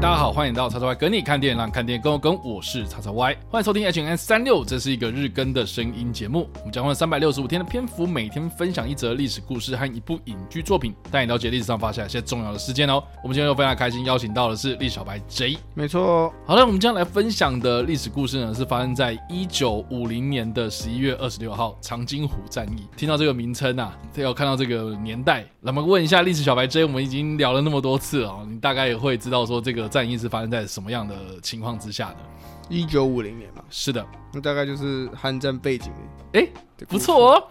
大家好，欢迎到叉叉 Y 跟你看电影，让看电影更有梗。我是叉叉 Y，欢迎收听 H N 三六，这是一个日更的声音节目。我们将用三百六十五天的篇幅，每天分享一则历史故事和一部影剧作品，带你了解历史上发生一些重要的事件哦。我们今天又非常开心，邀请到的是历小白 J。没错，好了，我们将来分享的历史故事呢，是发生在一九五零年的十一月二十六号长津湖战役。听到这个名称啊，要看到这个年代，那么问一下历史小白 J，我们已经聊了那么多次了，你大概也会知道说这个战役是发生在什么样的情况之下的？一九五零年嘛，是的，那大概就是韩战背景。哎、欸，不错哦，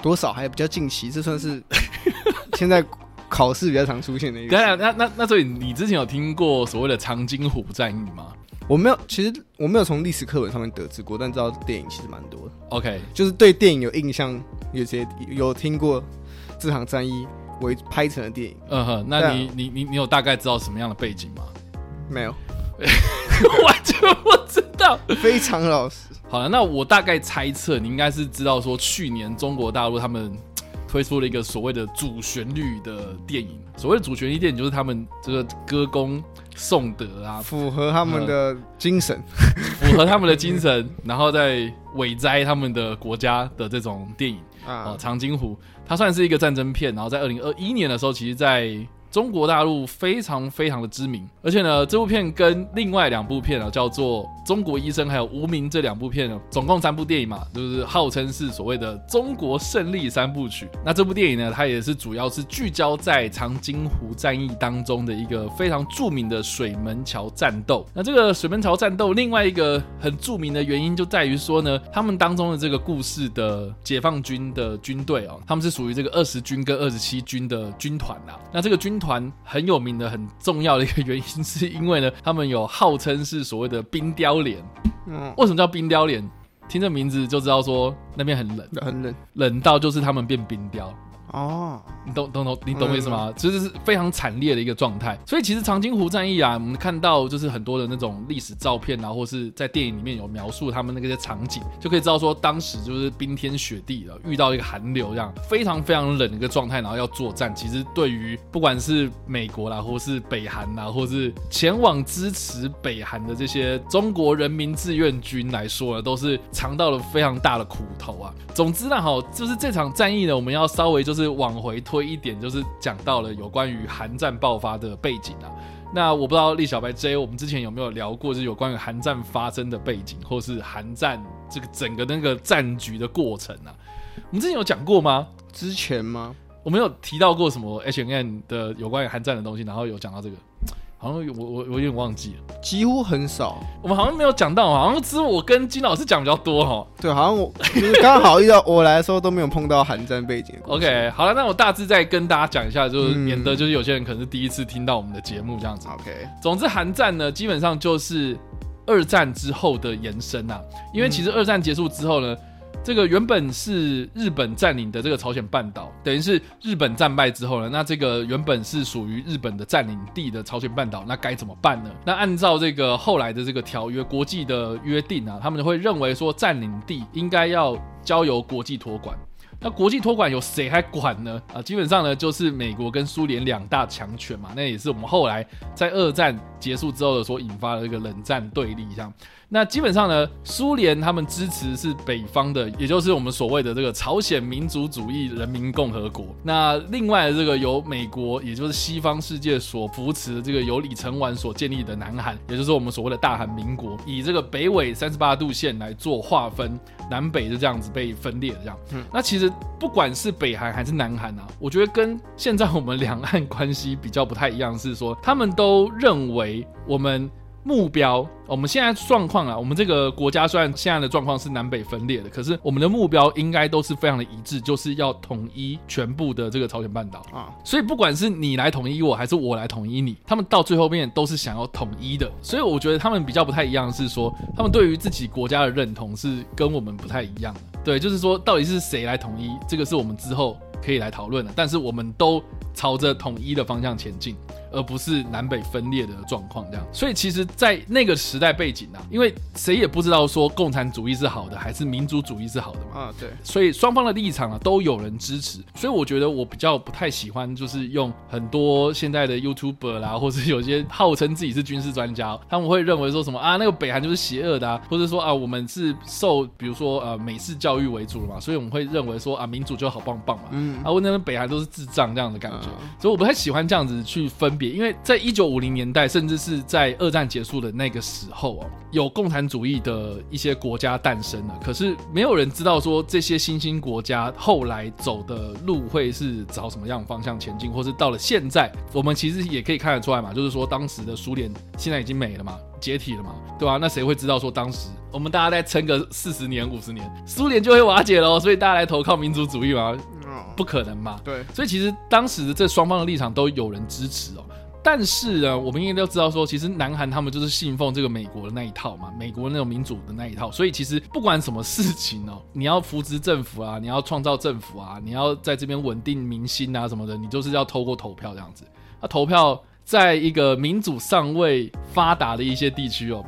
多少还比较近期，这算是 现在考试比较常出现的一个。对啊，那那那所以你之前有听过所谓的长津湖战役吗？我没有，其实我没有从历史课本上面得知过，但知道电影其实蛮多的。OK，就是对电影有印象，有些有听过这场战役为拍成的电影。嗯哼，那你你你你有大概知道什么样的背景吗？没有，完全不知道，非常老实。好了，那我大概猜测，你应该是知道说，去年中国大陆他们 推出了一个所谓的主旋律的电影。所谓的主旋律电影，就是他们这个歌功颂德啊，符合他们的精神，符合他们的精神，然后再伟哉他们的国家的这种电影啊。长津湖，它算是一个战争片，然后在二零二一年的时候，其实在。中国大陆非常非常的知名，而且呢，这部片跟另外两部片啊，叫做《中国医生》还有《无名》这两部片呢，总共三部电影嘛，就是号称是所谓的“中国胜利三部曲”。那这部电影呢，它也是主要是聚焦在长津湖战役当中的一个非常著名的水门桥战斗。那这个水门桥战斗，另外一个很著名的原因就在于说呢，他们当中的这个故事的解放军的军队哦，他们是属于这个二十军跟二十七军的军团呐。那这个军团很有名的、很重要的一个原因，是因为呢，他们有号称是所谓的冰雕脸。嗯，为什么叫冰雕脸？听这名字就知道说那边很冷，很冷，冷到就是他们变冰雕。哦，你懂懂懂，你懂我意思吗？其实是非常惨烈的一个状态。所以其实长津湖战役啊，我们看到就是很多的那种历史照片啊，或是在电影里面有描述他们那个些场景，就可以知道说当时就是冰天雪地的，遇到一个寒流这样，非常非常冷的一个状态，然后要作战。其实对于不管是美国啦，或是北韩啦，或是前往支持北韩的这些中国人民志愿军来说呢，都是尝到了非常大的苦头啊。总之呢，哈，就是这场战役呢，我们要稍微就是。是往回推一点，就是讲到了有关于韩战爆发的背景啊。那我不知道厉小白 J，我们之前有没有聊过，就是有关于韩战发生的背景，或是韩战这个整个那个战局的过程啊？我们之前有讲过吗？之前吗？我们有提到过什么 H N N 的有关于韩战的东西，然后有讲到这个。好像我我我有点忘记了，几乎很少。我们好像没有讲到，好像只有我跟金老师讲比较多哈。对，好像我就是刚好遇到我来的时候都没有碰到寒战背景。OK，好了，那我大致再跟大家讲一下，就是免得就是有些人可能是第一次听到我们的节目这样子。OK，总之寒战呢，基本上就是二战之后的延伸啊，因为其实二战结束之后呢。这个原本是日本占领的这个朝鲜半岛，等于是日本战败之后呢，那这个原本是属于日本的占领地的朝鲜半岛，那该怎么办呢？那按照这个后来的这个条约，国际的约定啊，他们会认为说占领地应该要交由国际托管。那国际托管由谁来管呢？啊，基本上呢就是美国跟苏联两大强权嘛，那也是我们后来在二战结束之后的所引发的一个冷战对立，这样。那基本上呢，苏联他们支持是北方的，也就是我们所谓的这个朝鲜民主主义人民共和国。那另外这个由美国，也就是西方世界所扶持的这个由李承晚所建立的南韩，也就是我们所谓的大韩民国，以这个北纬三十八度线来做划分，南北就这样子被分裂的这样。嗯，那其实不管是北韩还是南韩啊，我觉得跟现在我们两岸关系比较不太一样，是说他们都认为我们。目标，我们现在状况啊，我们这个国家虽然现在的状况是南北分裂的，可是我们的目标应该都是非常的一致，就是要统一全部的这个朝鲜半岛啊。所以不管是你来统一我，还是我来统一你，他们到最后面都是想要统一的。所以我觉得他们比较不太一样，是说他们对于自己国家的认同是跟我们不太一样的。对，就是说到底是谁来统一，这个是我们之后可以来讨论的。但是我们都朝着统一的方向前进。而不是南北分裂的状况这样。所以其实，在那个时代背景啊，因为谁也不知道说共产主义是好的还是民族主义是好的嘛。啊，对。所以双方的立场啊都有人支持。所以我觉得我比较不太喜欢，就是用很多现在的 YouTuber 啦，或者有些号称自己是军事专家，他们会认为说什么啊，那个北韩就是邪恶的啊，或者说啊，我们是受比如说呃美式教育为主的嘛，所以我们会认为说啊，民主就好棒棒嘛。嗯。啊，我那边北韩都是智障这样的感觉，所以我不太喜欢这样子去分因为在一九五零年代，甚至是在二战结束的那个时候啊，有共产主义的一些国家诞生了，可是没有人知道说这些新兴国家后来走的路会是朝什么样方向前进，或是到了现在，我们其实也可以看得出来嘛，就是说当时的苏联现在已经没了嘛，解体了嘛，对吧？那谁会知道说当时我们大家再撑个四十年、五十年，苏联就会瓦解了，所以大家来投靠民族主义嘛？不可能嘛？对，所以其实当时的这双方的立场都有人支持哦。但是呢，我们应该都知道说，其实南韩他们就是信奉这个美国的那一套嘛，美国那种民主的那一套。所以其实不管什么事情哦，你要扶植政府啊，你要创造政府啊，你要在这边稳定民心啊什么的，你就是要透过投票这样子。那投票在一个民主尚未发达的一些地区哦，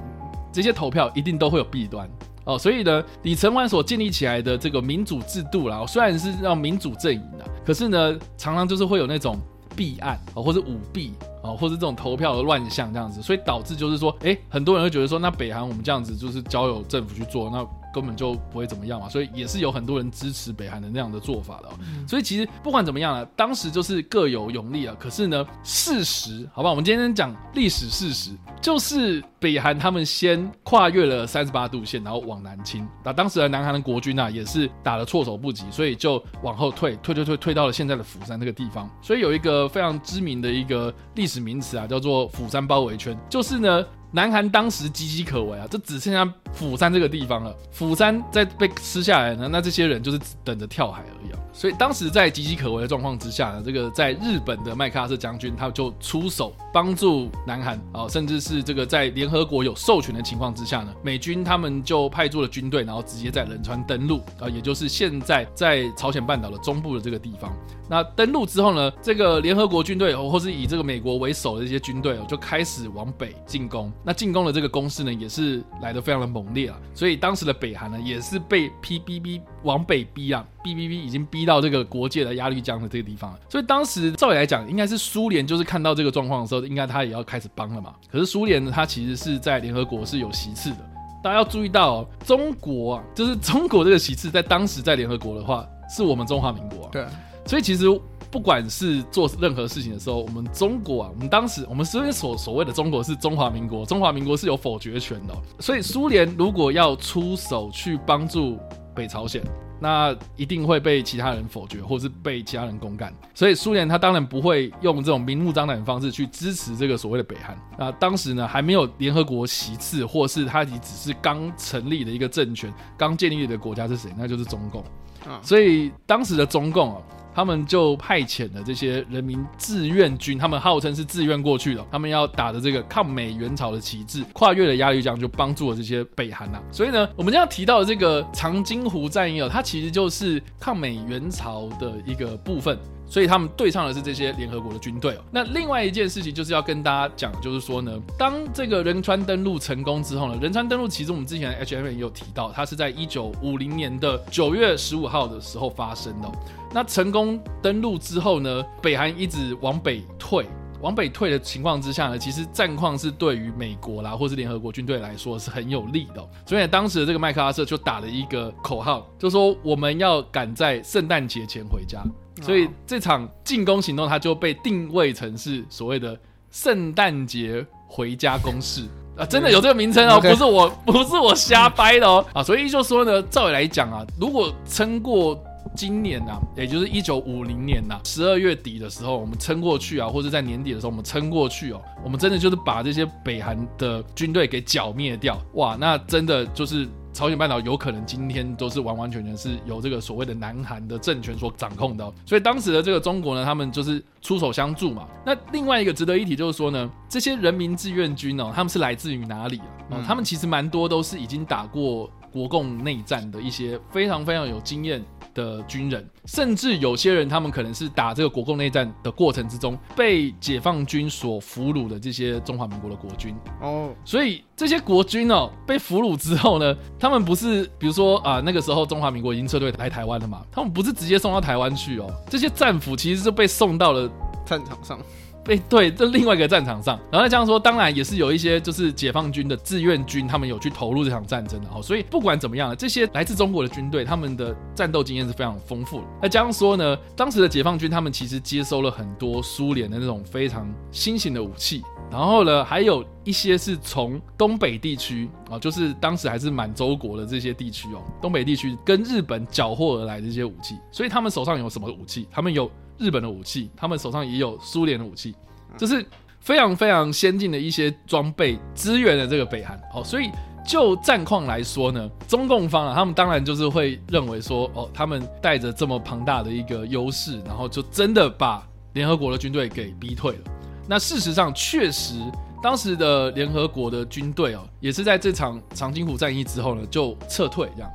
这些投票一定都会有弊端。哦，所以呢，李承晚所建立起来的这个民主制度啦，虽然是让民主阵营的，可是呢，常常就是会有那种弊案啊，或者舞弊啊，或者这种投票的乱象这样子，所以导致就是说，诶，很多人会觉得说，那北韩我们这样子就是交由政府去做，那。根本就不会怎么样嘛，所以也是有很多人支持北韩的那样的做法的。所以其实不管怎么样了，当时就是各有勇力啊。可是呢，事实好吧，我们今天讲历史事实，就是北韩他们先跨越了三十八度线，然后往南侵。那当时的南韩的国军啊，也是打得措手不及，所以就往后退，退退退退到了现在的釜山这个地方。所以有一个非常知名的一个历史名词啊，叫做釜山包围圈，就是呢。南韩当时岌岌可危啊，就只剩下釜山这个地方了。釜山在被吃下来呢，那这些人就是等着跳海而已啊。所以当时在岌岌可危的状况之下呢，这个在日本的麦克阿瑟将军他就出手帮助南韩啊，甚至是这个在联合国有授权的情况之下呢，美军他们就派出了军队，然后直接在仁川登陆啊，也就是现在在朝鲜半岛的中部的这个地方。那登陆之后呢，这个联合国军队或是以这个美国为首的这些军队哦，就开始往北进攻。那进攻的这个攻势呢，也是来得非常的猛烈啊。所以当时的北韩呢，也是被 P B B 往北逼啊，逼逼逼已经逼。到这个国界的鸭绿江的这个地方了，所以当时照理来讲，应该是苏联就是看到这个状况的时候，应该他也要开始帮了嘛。可是苏联呢，他其实是在联合国是有席次的。大家要注意到哦，中国啊，就是中国这个席次，在当时在联合国的话，是我们中华民国啊。对，所以其实不管是做任何事情的时候，我们中国啊，我们当时我们所所所谓的中国是中华民国，中华民国是有否决权的哦。所以苏联如果要出手去帮助北朝鲜，那一定会被其他人否决，或是被其他人公干。所以苏联他当然不会用这种明目张胆的方式去支持这个所谓的北韩。那当时呢，还没有联合国席次，或是他只是刚成立的一个政权，刚建立的国家是谁？那就是中共。啊，所以当时的中共啊。他们就派遣了这些人民志愿军，他们号称是志愿过去的，他们要打的这个抗美援朝的旗帜，跨越了鸭绿江，就帮助了这些北韩呐。所以呢，我们这样提到的这个长津湖战役哦，它其实就是抗美援朝的一个部分。所以他们对唱的是这些联合国的军队哦。那另外一件事情就是要跟大家讲，就是说呢，当这个仁川登陆成功之后呢，仁川登陆其实我们之前的 H M 也有提到，它是在一九五零年的九月十五号的时候发生的。那成功登陆之后呢，北韩一直往北退，往北退的情况之下呢，其实战况是对于美国啦，或是联合国军队来说是很有利的。所以当时的这个麦克阿瑟就打了一个口号，就说我们要赶在圣诞节前回家。所以这场进攻行动，它就被定位成是所谓的圣诞节回家攻势啊，真的有这个名称哦，不是我不是我瞎掰的哦啊，所以就说呢，照理来讲啊，如果撑过今年呐，也就是一九五零年呐，十二月底的时候，我们撑过去啊，或者在年底的时候我们撑过去哦，我们真的就是把这些北韩的军队给剿灭掉，哇，那真的就是。朝鲜半岛有可能今天都是完完全全是由这个所谓的南韩的政权所掌控的，所以当时的这个中国呢，他们就是出手相助嘛。那另外一个值得一提就是说呢，这些人民志愿军哦，他们是来自于哪里啊？哦，他们其实蛮多都是已经打过国共内战的一些非常非常有经验的军人，甚至有些人他们可能是打这个国共内战的过程之中被解放军所俘虏的这些中华民国的国军哦，所以这些国军哦被俘虏之后呢，他们不是比如说啊那个时候中华民国已经撤退来台湾了嘛，他们不是直接送到台湾去哦，这些战俘其实是被送到了战场上。被对，这另外一个战场上，然后这样说，当然也是有一些就是解放军的志愿军，他们有去投入这场战争的哦。所以不管怎么样，这些来自中国的军队，他们的战斗经验是非常丰富的。那加上说呢，当时的解放军他们其实接收了很多苏联的那种非常新型的武器，然后呢，还有一些是从东北地区啊，就是当时还是满洲国的这些地区哦，东北地区跟日本缴获而来的这些武器。所以他们手上有什么武器？他们有。日本的武器，他们手上也有苏联的武器，就是非常非常先进的一些装备支援了这个北韩。哦，所以就战况来说呢，中共方啊，他们当然就是会认为说，哦，他们带着这么庞大的一个优势，然后就真的把联合国的军队给逼退了。那事实上，确实当时的联合国的军队哦，也是在这场长津湖战役之后呢，就撤退这样。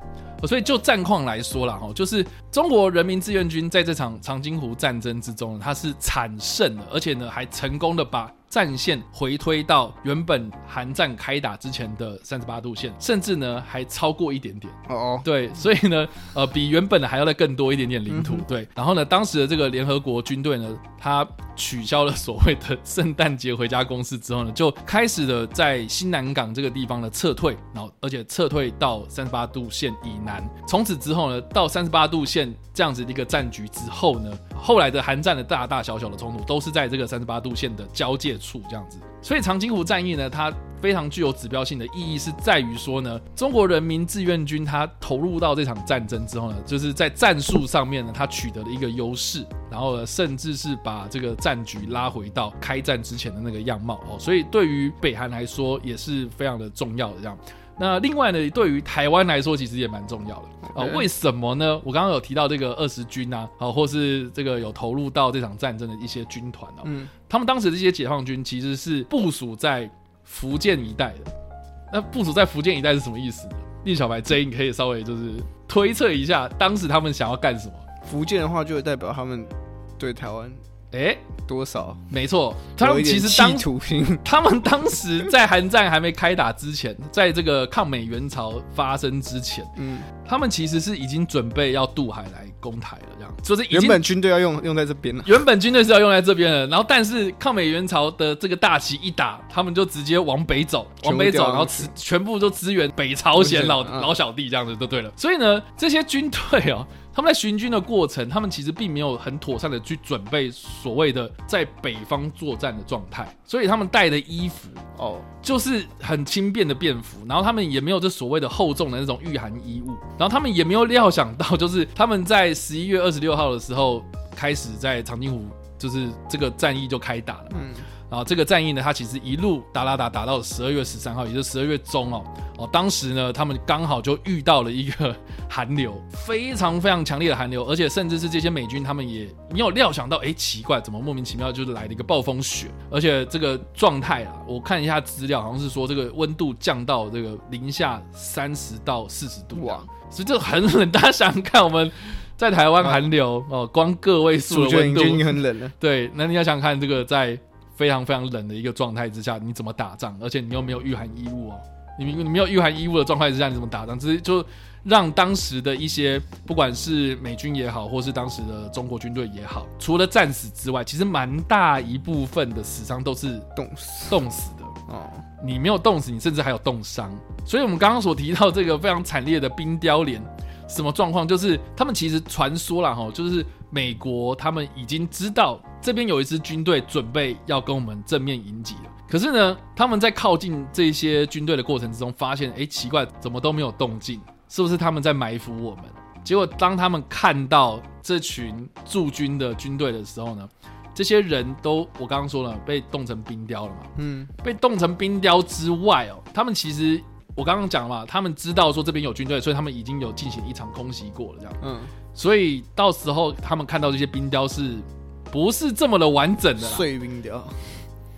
所以就战况来说啦，哈，就是中国人民志愿军在这场长津湖战争之中呢，它是惨胜的，而且呢还成功的把战线回推到原本韩战开打之前的三十八度线，甚至呢还超过一点点。哦哦，对，所以呢，呃，比原本的还要再更多一点点领土。对，然后呢，当时的这个联合国军队呢，他取消了所谓的圣诞节回家公司之后呢，就开始了在新南港这个地方的撤退，然后而且撤退到三十八度线以南。从此之后呢，到三十八度线这样子的一个战局之后呢，后来的韩战的大大小小的冲突都是在这个三十八度线的交界处这样子，所以长津湖战役呢，它非常具有指标性的意义，是在于说呢，中国人民志愿军它投入到这场战争之后呢，就是在战术上面呢，它取得了一个优势，然后呢，甚至是把这个战局拉回到开战之前的那个样貌哦，所以对于北韩来说也是非常的重要的这样。那另外呢，对于台湾来说，其实也蛮重要的啊。为什么呢？我刚刚有提到这个二十军啊，啊，或是这个有投入到这场战争的一些军团哦，嗯，他们当时这些解放军其实是部署在福建一带的。那部署在福建一带是什么意思呢？宁小白 J，你可以稍微就是推测一下，当时他们想要干什么？福建的话，就代表他们对台湾。哎、欸，多少？没错，他们其实当 他们当时在韩战还没开打之前，在这个抗美援朝发生之前，嗯，他们其实是已经准备要渡海来攻台了，这样，就是原本军队要用用在这边了，原本军队是要用在这边的，然后但是抗美援朝的这个大旗一打，他们就直接往北走，往北走，然后全部都支援北朝鲜老老小弟这样子就对了。所以呢，这些军队哦。他们在巡军的过程，他们其实并没有很妥善的去准备所谓的在北方作战的状态，所以他们带的衣服哦，就是很轻便的便服，然后他们也没有这所谓的厚重的那种御寒衣物，然后他们也没有料想到，就是他们在十一月二十六号的时候开始在长津湖，就是这个战役就开打了。嗯。然后这个战役呢，它其实一路打打打打到十二月十三号，也就是十二月中哦哦，当时呢，他们刚好就遇到了一个寒流，非常非常强烈的寒流，而且甚至是这些美军他们也没有料想到，哎，奇怪，怎么莫名其妙就是来了一个暴风雪，而且这个状态啊，我看一下资料，好像是说这个温度降到这个零下三十到四十度哇，所以这很冷。大家想想看，我们在台湾寒流哦，光个位数的温度已经很冷了。对，那你要想想看这个在。非常非常冷的一个状态之下，你怎么打仗？而且你又没有御寒衣物哦，你你没有御寒衣物的状态之下，你怎么打仗？只是就让当时的一些不管是美军也好，或是当时的中国军队也好，除了战死之外，其实蛮大一部分的死伤都是冻死冻死的哦。你没有冻死，你甚至还有冻伤。所以我们刚刚所提到这个非常惨烈的冰雕连。什么状况？就是他们其实传说了哈，就是美国他们已经知道这边有一支军队准备要跟我们正面迎击了。可是呢，他们在靠近这些军队的过程之中，发现哎，奇怪，怎么都没有动静？是不是他们在埋伏我们？结果当他们看到这群驻军的军队的时候呢，这些人都我刚刚说了，被冻成冰雕了嘛。嗯，被冻成冰雕之外哦，他们其实。我刚刚讲了嘛，他们知道说这边有军队，所以他们已经有进行一场空袭过了，这样。嗯，所以到时候他们看到这些冰雕是不是这么的完整的？碎冰雕。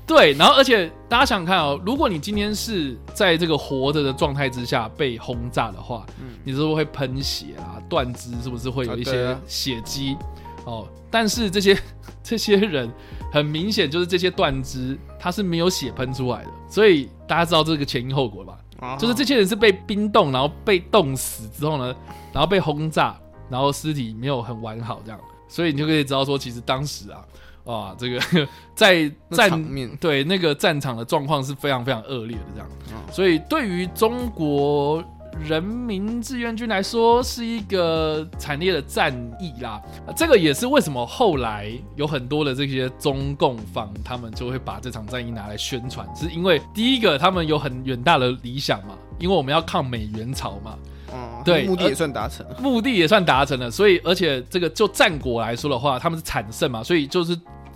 对，然后而且大家想想看哦，如果你今天是在这个活着的状态之下被轰炸的话，嗯，你是不是会喷血啊、断肢，是不是会有一些血迹？哦，但是这些 这些人很明显就是这些断肢，它是没有血喷出来的，所以大家知道这个前因后果吧？哦、就是这些人是被冰冻，然后被冻死之后呢，然后被轰炸，然后尸体没有很完好这样，所以你就可以知道说，其实当时啊，哇，这个 在战面对那个战场的状况是非常非常恶劣的这样，哦、所以对于中国。人民志愿军来说是一个惨烈的战役啦，这个也是为什么后来有很多的这些中共方，他们就会把这场战役拿来宣传，是因为第一个他们有很远大的理想嘛，因为我们要抗美援朝嘛，嗯，对，目的也算达成了，目的也算达成了，所以而且这个就战果来说的话，他们是惨胜嘛，所以就是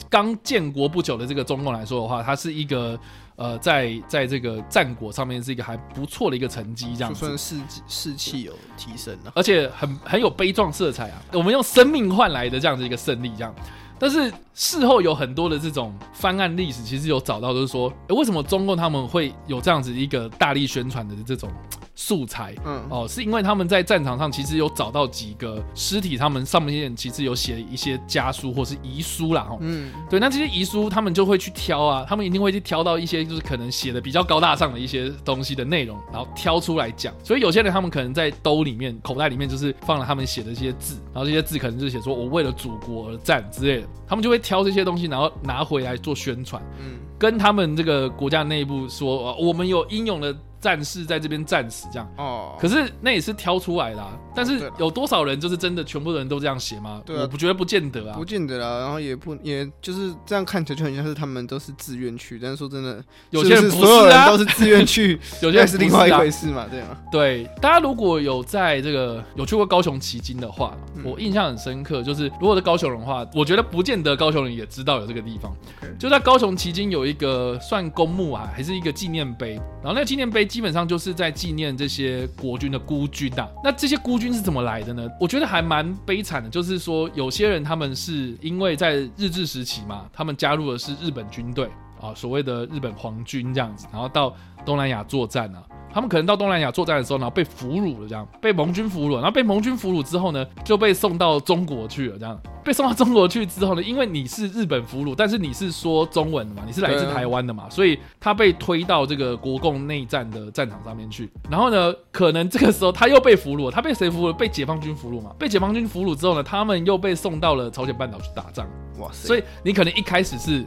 刚建国不久的这个中共来说的话，它是一个。呃，在在这个战果上面是一个还不错的一个成绩，这样子，算士士气有提升了，而且很很有悲壮色彩啊。我们用生命换来的这样子一个胜利，这样。但是事后有很多的这种翻案历史，其实有找到，就是说，欸，为什么中共他们会有这样子一个大力宣传的这种。素材，嗯，哦，是因为他们在战场上其实有找到几个尸体，他们上面其实有写一些家书或是遗书啦，哦，嗯，对，那这些遗书他们就会去挑啊，他们一定会去挑到一些就是可能写的比较高大上的一些东西的内容，然后挑出来讲。所以有些人他们可能在兜里面、口袋里面就是放了他们写的一些字，然后这些字可能就是写说“我为了祖国而战”之类的，他们就会挑这些东西，然后拿回来做宣传，嗯，跟他们这个国家内部说，我们有英勇的。战士在这边战死，这样哦。可是那也是挑出来的，啊，但是有多少人就是真的全部的人都这样写吗？对，我不觉得不见得啊，不见得啦。然后也不也就是这样看起来就很像是他们都是自愿去，但是说真的，有些人不是，所有人都是自愿去，有些人是另外一回事嘛，对吗？对，大家如果有在这个有去过高雄旗津的话，我印象很深刻，就是如果是高雄人的话，我觉得不见得高雄人也知道有这个地方。就在高雄旗津有一个算公墓啊，还是一个纪念碑，然后那个纪念碑基本上就是在。纪念这些国军的孤军啊，那这些孤军是怎么来的呢？我觉得还蛮悲惨的，就是说有些人他们是因为在日治时期嘛，他们加入的是日本军队啊，所谓的日本皇军这样子，然后到东南亚作战啊。他们可能到东南亚作战的时候，然后被俘虏了，这样被盟军俘虏，然后被盟军俘虏之后呢，就被送到中国去了，这样被送到中国去之后呢，因为你是日本俘虏，但是你是说中文的嘛，你是来自台湾的嘛，所以他被推到这个国共内战的战场上面去。然后呢，可能这个时候他又被俘虏，他被谁俘虏？被解放军俘虏嘛。被解放军俘虏之后呢，他们又被送到了朝鲜半岛去打仗。哇塞！所以你可能一开始是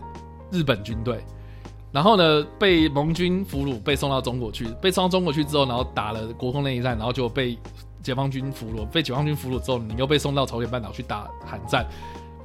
日本军队。然后呢，被盟军俘虏，被送到中国去。被送到中国去之后，然后打了国共内战，然后就被解放军俘虏。被解放军俘虏之后，你又被送到朝鲜半岛去打韩战。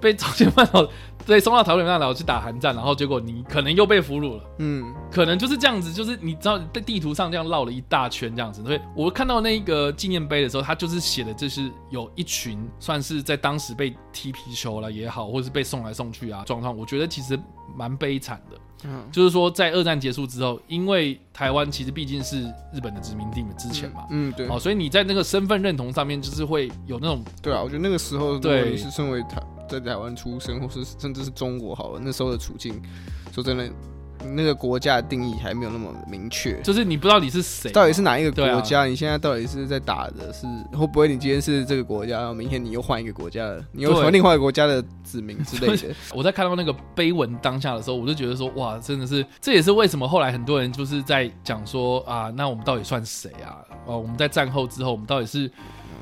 被朝鲜半岛对送到朝鲜半岛去打韩战，然后结果你可能又被俘虏了。嗯，可能就是这样子，就是你知道在地图上这样绕了一大圈这样子。所以我看到那个纪念碑的时候，他就是写的，就是有一群算是在当时被踢皮球了也好，或者是被送来送去啊状况。我觉得其实蛮悲惨的。嗯，就是说，在二战结束之后，因为台湾其实毕竟是日本的殖民地嘛，之前嘛，嗯，嗯，对，哦，所以你在那个身份认同上面，就是会有那种，对啊，我觉得那个时候，对，你是身为台在台湾出生，或是甚至是中国好了，那时候的处境，说真的。那个国家的定义还没有那么明确，就是你不知道你是谁，到底是哪一个国家？啊、你现在到底是在打的是会不会？你今天是这个国家，然后明天你又换一个国家了，你又换另外一个国家的子民之类的。我在看到那个碑文当下的时候，我就觉得说，哇，真的是，这也是为什么后来很多人就是在讲说啊，那我们到底算谁啊？哦，我们在战后之后，我们到底是，嗯、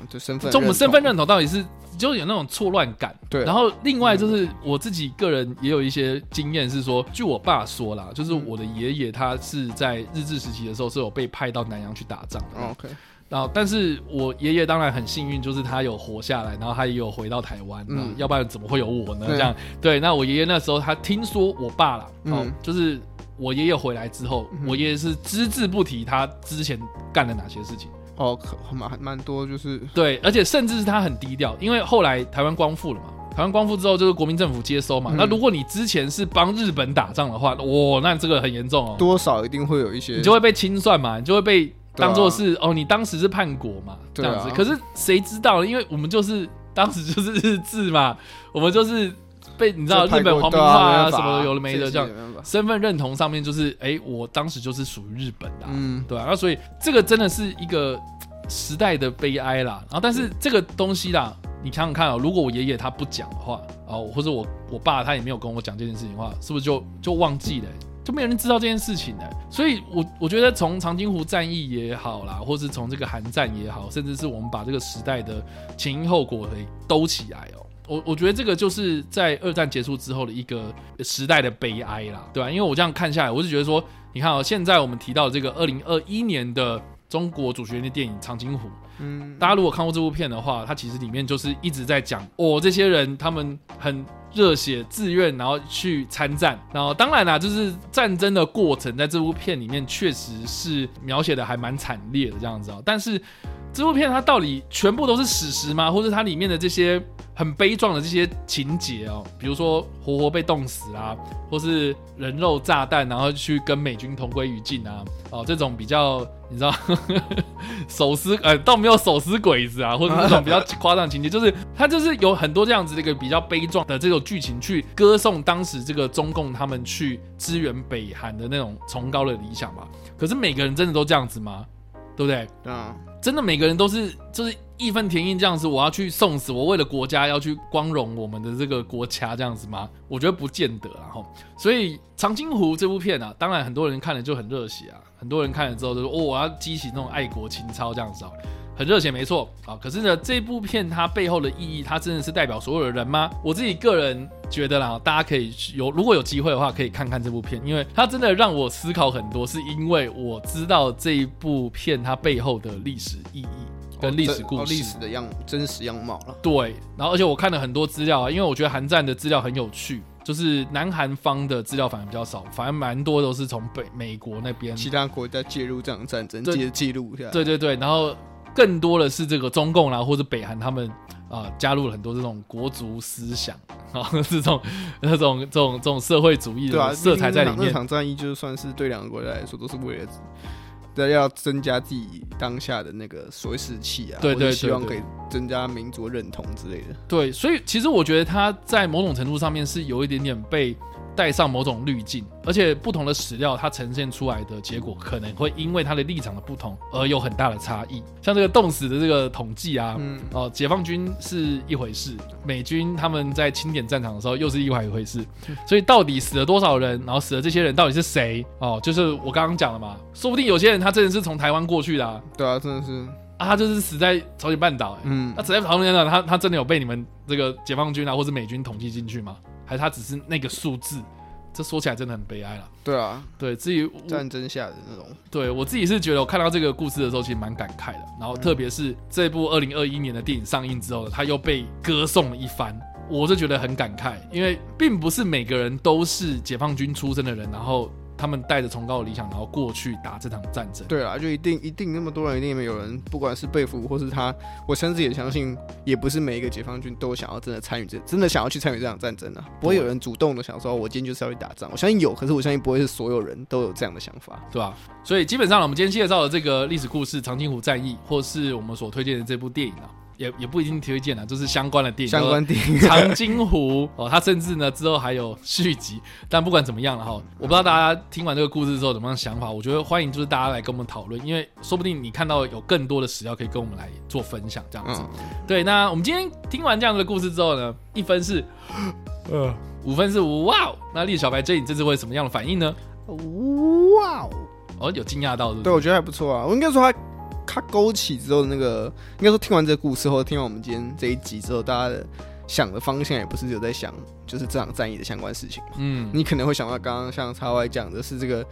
就身份，就我们身份认同到底是？就有那种错乱感，对。然后另外就是我自己个人也有一些经验，是说，据我爸说啦，就是我的爷爷他是在日治时期的时候是有被派到南洋去打仗的。OK。然后，但是我爷爷当然很幸运，就是他有活下来，然后他也有回到台湾。嗯。要不然怎么会有我呢？这样。对。那我爷爷那时候他听说我爸啦，哦，就是我爷爷回来之后，我爷爷是只字不提他之前干了哪些事情。哦，可蛮蛮多，就是对，而且甚至是他很低调，因为后来台湾光复了嘛，台湾光复之后就是国民政府接收嘛。嗯、那如果你之前是帮日本打仗的话，哇，那这个很严重哦，多少一定会有一些，你就会被清算嘛，你就会被当做是、啊、哦，你当时是叛国嘛，这样子。啊、可是谁知道呢？因为我们就是当时就是日治嘛，我们就是被你知道日本皇民化啊什么的有了没的这样，身份认同上面就是哎、欸，我当时就是属于日本的、啊，嗯，对啊，那所以这个真的是一个时代的悲哀啦。然后，但是这个东西啦，你想想看啊、喔，如果我爷爷他不讲的话，哦，或者我我爸他也没有跟我讲这件事情的话，是不是就就忘记了、欸？就没有人知道这件事情呢，所以我我觉得从长津湖战役也好啦，或是从这个韩战也好，甚至是我们把这个时代的前因后果给兜起来哦，我我觉得这个就是在二战结束之后的一个时代的悲哀啦，对吧？因为我这样看下来，我是觉得说，你看哦，现在我们提到这个二零二一年的中国主旋律电影《长津湖》，嗯，大家如果看过这部片的话，它其实里面就是一直在讲哦，这些人他们很。热血自愿，然后去参战，然后当然啦，就是战争的过程，在这部片里面确实是描写的还蛮惨烈的这样子哦。但是这部片它到底全部都是史实吗？或者它里面的这些很悲壮的这些情节哦，比如说活活被冻死啊，或是人肉炸弹，然后去跟美军同归于尽啊，哦，这种比较。你知道，手撕呃，倒没有手撕鬼子啊，或者那种比较夸张的情节，就是他就是有很多这样子的一个比较悲壮的这种剧情，去歌颂当时这个中共他们去支援北韩的那种崇高的理想吧。可是每个人真的都这样子吗？对不对？嗯，真的每个人都是就是义愤填膺这样子，我要去送死，我为了国家要去光荣我们的这个国家这样子吗？我觉得不见得啊。吼，所以《长津湖》这部片啊，当然很多人看了就很热血啊。很多人看了之后就说：“哦，我要激起那种爱国情操，这样子哦，很热血，没错啊。可是呢，这部片它背后的意义，它真的是代表所有的人吗？我自己个人觉得啦，大家可以有如果有机会的话，可以看看这部片，因为它真的让我思考很多，是因为我知道这一部片它背后的历史意义跟历史故事、历史的样真实样貌了。对，然后而且我看了很多资料啊，因为我觉得韩战的资料很有趣。”就是南韩方的资料反而比较少，反而蛮多都是从北美国那边其他国家介入这场战争，记记录下来。对对对，然后更多的是这个中共啦，或者北韩他们啊、呃、加入了很多这种国族思想啊，这种那种这种这种社会主义的色彩在里面。这场战役就算是对两个国家来说都是为了。对，要增加自己当下的那个所谓士气啊，对对，希望可以增加民族认同之类的。对，所以其实我觉得他在某种程度上面是有一点点被。带上某种滤镜，而且不同的史料，它呈现出来的结果可能会因为它的立场的不同而有很大的差异。像这个冻死的这个统计啊，嗯，哦，解放军是一回事，美军他们在清点战场的时候又是一回一回事。所以到底死了多少人，然后死了这些人到底是谁？哦，就是我刚刚讲了嘛，说不定有些人他真的是从台湾过去的啊。对啊，真的是啊，他就是死在朝鲜半岛。嗯，那死在朝鲜半岛，他他真的有被你们这个解放军啊，或者美军统计进去吗？还是他只是那个数字？这说起来真的很悲哀了。对啊，对，至于战争下的那种，对我自己是觉得，我看到这个故事的时候，其实蛮感慨的。然后，特别是这部二零二一年的电影上映之后，他又被歌颂了一番，我是觉得很感慨，因为并不是每个人都是解放军出身的人，然后。他们带着崇高的理想，然后过去打这场战争。对啊，就一定一定那么多人，一定有人，不管是被俘或是他，我甚至也相信，也不是每一个解放军都想要真的参与这，真的想要去参与这场战争啊。不会有人主动的想说，我今天就是要去打仗。我相信有，可是我相信不会是所有人都有这样的想法，对吧、啊？所以基本上，我们今天介绍的这个历史故事——长津湖战役，或是我们所推荐的这部电影啊。也也不一定推荐了，就是相关的电影，相关电影《长津湖》哦，它甚至呢之后还有续集。但不管怎么样了哈，我不知道大家听完这个故事之后怎么样想法。我觉得欢迎就是大家来跟我们讨论，因为说不定你看到有更多的史料可以跟我们来做分享，这样子。嗯、对，那我们今天听完这样的故事之后呢，一分是 呃，五分是哇哦。那丽小白这你这次会什么样的反应呢？哇哦，哦，有惊讶到是是？对，我觉得还不错啊。我应该说他。他勾起之后的那个，应该说听完这个故事后，听完我们今天这一集之后，大家的想的方向也不是有在想，就是这场战役的相关事情。嗯，你可能会想到刚刚像叉 Y 讲的是这个，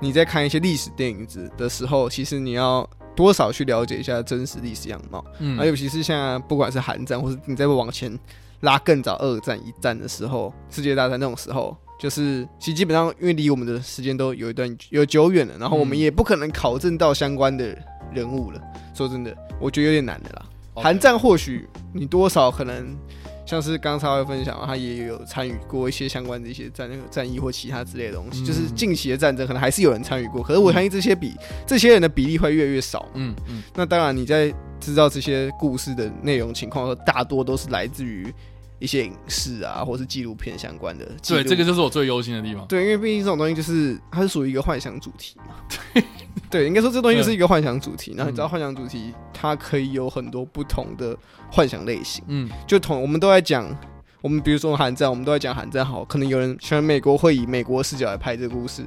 你在看一些历史电影子的时候，其实你要多少去了解一下真实历史样貌。嗯，而尤其是现在不管是韩战，或是你再往前拉更早二战、一战的时候，世界大战那种时候，就是其实基本上因为离我们的时间都有一段有久远了，然后我们也不可能考证到相关的。人物了，说真的，我觉得有点难的啦。韩.战或许你多少可能像是刚才会分享，他也有参与过一些相关的一些战战役或其他之类的东西，嗯、就是近期的战争可能还是有人参与过。可是我相信这些比、嗯、这些人的比例会越来越少。嗯嗯。嗯那当然你在知道这些故事的内容情况，大多都是来自于一些影视啊，或是纪录片相关的。对，这个就是我最忧心的地方。对，因为毕竟这种东西就是它是属于一个幻想主题嘛。对，对，应该说这东西就是一个幻想主题。然后你知道幻想主题它可以有很多不同的幻想类型。嗯，就同我们都在讲，我们比如说韩战，我们都在讲韩战好，可能有人喜欢美国会以美国视角来拍这个故事，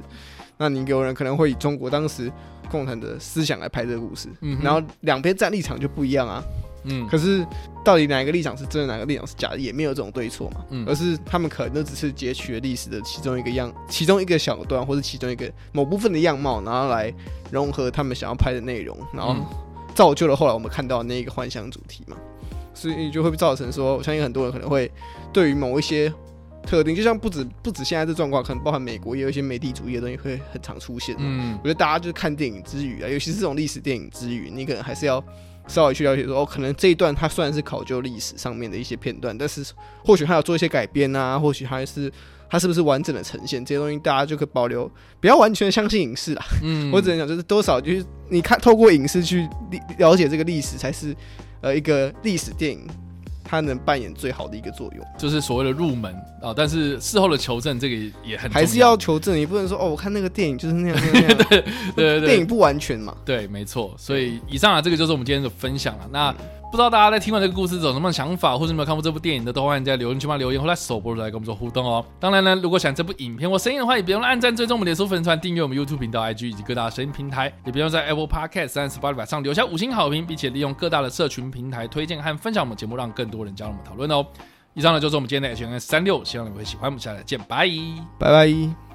那你有人可能会以中国当时共产的思想来拍这个故事。嗯，然后两边站立场就不一样啊。嗯，可是到底哪一个立场是真的，哪个立场是假的，也没有这种对错嘛。嗯，而是他们可能都只是截取了历史的其中一个样，其中一个小段，或者其中一个某部分的样貌，然后来融合他们想要拍的内容，然后造就了后来我们看到的那一个幻想主题嘛。所以就会造成说，我相信很多人可能会对于某一些特定，就像不止不止现在这状况，可能包含美国也有一些美帝主义的东西会很常出现。嗯，我觉得大家就是看电影之余啊，尤其是这种历史电影之余，你可能还是要。稍微去了解说，哦，可能这一段它虽然是考究历史上面的一些片段，但是或许它要做一些改编啊，或许还是它是不是完整的呈现这些东西，大家就可以保留，不要完全相信影视啊。嗯，我只能讲，就是多少就是你看透过影视去了解这个历史，才是呃一个历史电影。它能扮演最好的一个作用，就是所谓的入门啊。但是事后的求证，这个也很还是要求证。你不能说哦，我看那个电影就是那样那样。对对对，电影不完全嘛。对，没错。所以以上啊，这个就是我们今天的分享了。那。不知道大家在听完这个故事之后有什么想法，或者有没有看过这部电影的，都欢迎在留言区帮留言，或在首播来跟我们做互动哦。当然呢，如果喜欢这部影片或声音的话，也别忘了按赞、追踪我们脸书粉丝团、订阅我们 YouTube 频道、IG 以及各大声音平台，也别忘在 Apple Podcast 和 Spotify 上留下五星好评，并且利用各大的社群平台推荐和分享我们节目，让更多人加入我们讨论哦。以上呢就是我们今天的 H&M 365，希望你们会喜欢。我们下次再见，拜拜拜拜。